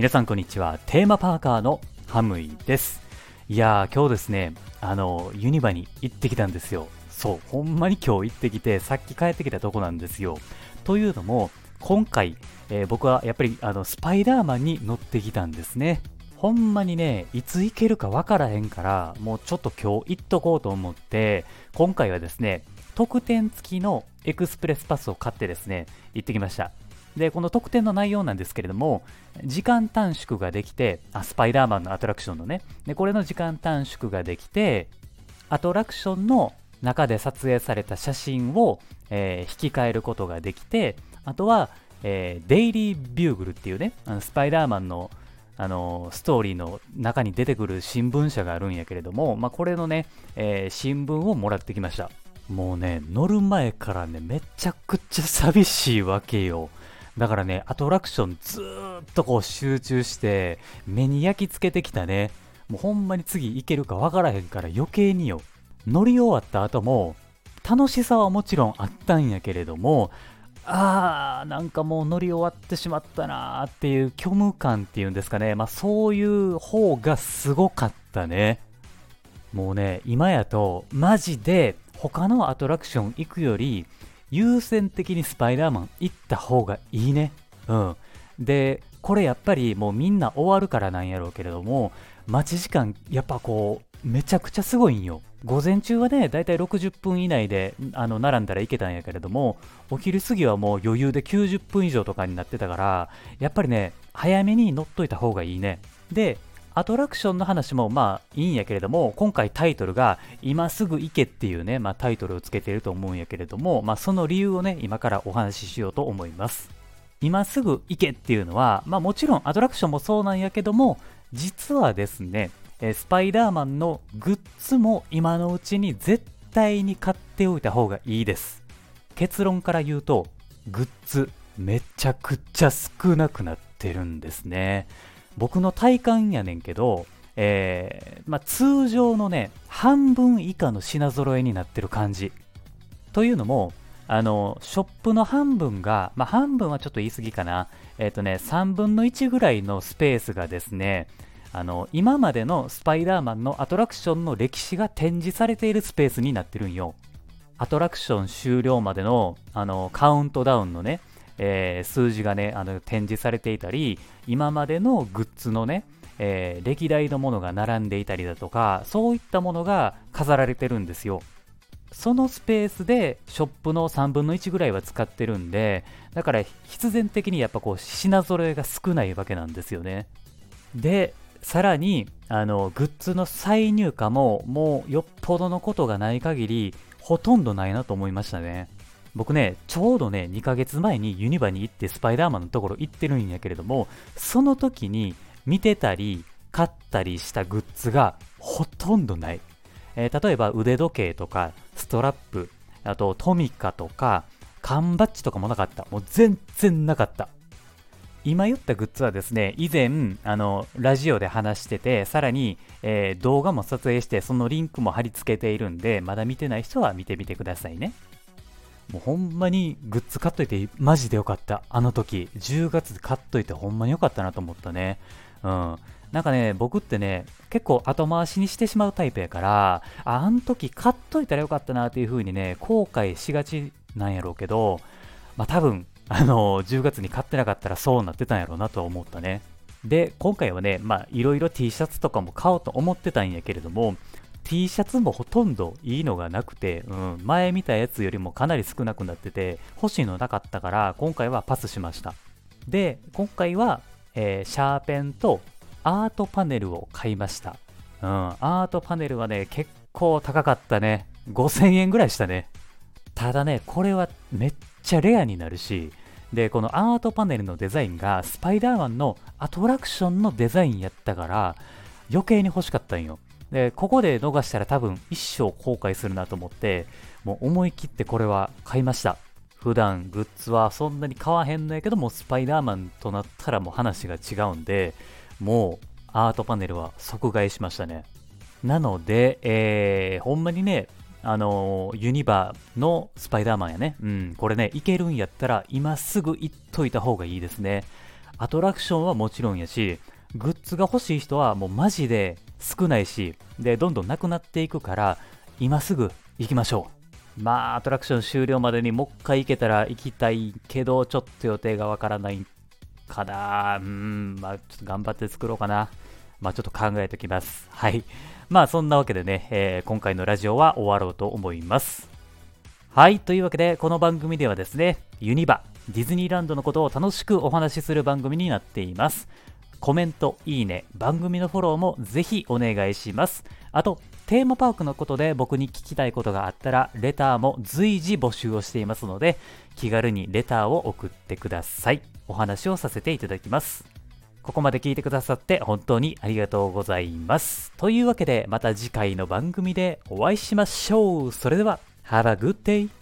皆さんこんにちは。テーマパーカーのハムイです。いやー今日ですねあのユニバに行ってきたんですよ。そうほんまに今日行ってきてさっき帰ってきたとこなんですよ。というのも今回、えー、僕はやっぱりあのスパイダーマンに乗ってきたんですね。ほんまにね、いつ行けるかわからへんから、もうちょっと今日行っとこうと思って、今回はですね、特典付きのエクスプレスパスを買ってですね、行ってきました。で、この特典の内容なんですけれども、時間短縮ができて、あ、スパイダーマンのアトラクションのね、で、これの時間短縮ができて、アトラクションの中で撮影された写真を、えー、引き換えることができて、あとは、えー、デイリービューグルっていうね、あのスパイダーマンのあのストーリーの中に出てくる新聞社があるんやけれども、まあ、これのね、えー、新聞をもらってきました。もうね、乗る前からね、めちゃくちゃ寂しいわけよ。だからね、アトラクションずーっとこう集中して、目に焼き付けてきたね。もうほんまに次行けるかわからへんから余計によ。乗り終わった後も、楽しさはもちろんあったんやけれども、あー、なんかもう乗り終わってしまったなーっていう虚無感っていうんですかね。まあそういう方がすごかったね。もうね、今やと、マジで他のアトラクション行くより、優先的にスパイダーマン行った方がいいね。うん。で、これやっぱりもうみんな終わるからなんやろうけれども、待ち時間、やっぱこう、めちゃくちゃすごいんよ。午前中はね、だいたい60分以内であの並んだらいけたんやけれども、お昼過ぎはもう余裕で90分以上とかになってたから、やっぱりね、早めに乗っといた方がいいね。で、アトラクションの話もまあいいんやけれども、今回タイトルが今すぐ行けっていうね、まあ、タイトルをつけてると思うんやけれども、まあ、その理由をね、今からお話ししようと思います。今すぐ行けっていうのは、まあもちろんアトラクションもそうなんやけども、実はですね、スパイダーマンのグッズも今のうちに絶対に買っておいた方がいいです。結論から言うと、グッズめちゃくちゃ少なくなってるんですね。僕の体感やねんけど、えー、まあ、通常のね、半分以下の品揃えになってる感じ。というのも、あの、ショップの半分が、まあ、半分はちょっと言い過ぎかな。えっ、ー、とね、3分の1ぐらいのスペースがですね、あの、今までのスパイダーマンのアトラクションの歴史が展示されているスペースになってるんよ。アトラクション終了までの、あの、カウントダウンのね、えー、数字がねあの展示されていたり今までのグッズのね、えー、歴代のものが並んでいたりだとかそういったものが飾られてるんですよ。そのスペースでショップの3分の1ぐらいは使ってるんでだから必然的にやっぱこう品揃えが少ないわけなんですよね。でさらにあのグッズの再入荷ももうよっぽどのことがない限りほとんどないなと思いましたね。僕ね、ちょうどね、2ヶ月前にユニバに行ってスパイダーマンのところ行ってるんやけれども、その時に見てたり、買ったりしたグッズがほとんどない。えー、例えば腕時計とか、ストラップ、あとトミカとか、缶バッジとかもなかった。もう全然なかった。今言ったグッズはですね、以前、あの、ラジオで話してて、さらに、えー、動画も撮影して、そのリンクも貼り付けているんで、まだ見てない人は見てみてくださいね。もうほんまにグッズ買っといてマジでよかった。あの時、10月で買っといてほんまによかったなと思ったね。うん。なんかね、僕ってね、結構後回しにしてしまうタイプやから、あ、あの時買っといたらよかったなっていう風にね、後悔しがちなんやろうけど、まあ多分、あの10月に買ってなかったらそうなってたんやろうなとは思ったね。で、今回はね、まあいろいろ T シャツとかも買おうと思ってたんやけれども、T シャツもほとんどいいのがなくて、うん、前見たやつよりもかなり少なくなってて、欲しいのなかったから、今回はパスしました。で、今回は、えー、シャーペンとアートパネルを買いました。うん、アートパネルはね、結構高かったね。5000円ぐらいしたね。ただね、これはめっちゃレアになるし、で、このアートパネルのデザインがスパイダーマンのアトラクションのデザインやったから、余計に欲しかったんよ。で、ここで逃したら多分一生後悔するなと思って、もう思い切ってこれは買いました。普段グッズはそんなに買わへんのやけども、スパイダーマンとなったらもう話が違うんで、もうアートパネルは即買いしましたね。なので、えー、ほんまにね、あのー、ユニバのスパイダーマンやね。うん、これね、いけるんやったら今すぐ行っといた方がいいですね。アトラクションはもちろんやし、グッズが欲しい人はもうマジで少ないし、で、どんどんなくなっていくから、今すぐ行きましょう。まあ、アトラクション終了までにもう一回行けたら行きたいけど、ちょっと予定がわからないかな。うん、まあ、ちょっと頑張って作ろうかな。まあ、ちょっと考えておきます。はい。まあ、そんなわけでね、えー、今回のラジオは終わろうと思います。はい。というわけで、この番組ではですね、ユニバ、ディズニーランドのことを楽しくお話しする番組になっています。コメント、いいね、番組のフォローもぜひお願いします。あと、テーマパークのことで僕に聞きたいことがあったら、レターも随時募集をしていますので、気軽にレターを送ってください。お話をさせていただきます。ここまで聞いてくださって本当にありがとうございます。というわけでまた次回の番組でお会いしましょう。それでは、Have a good day!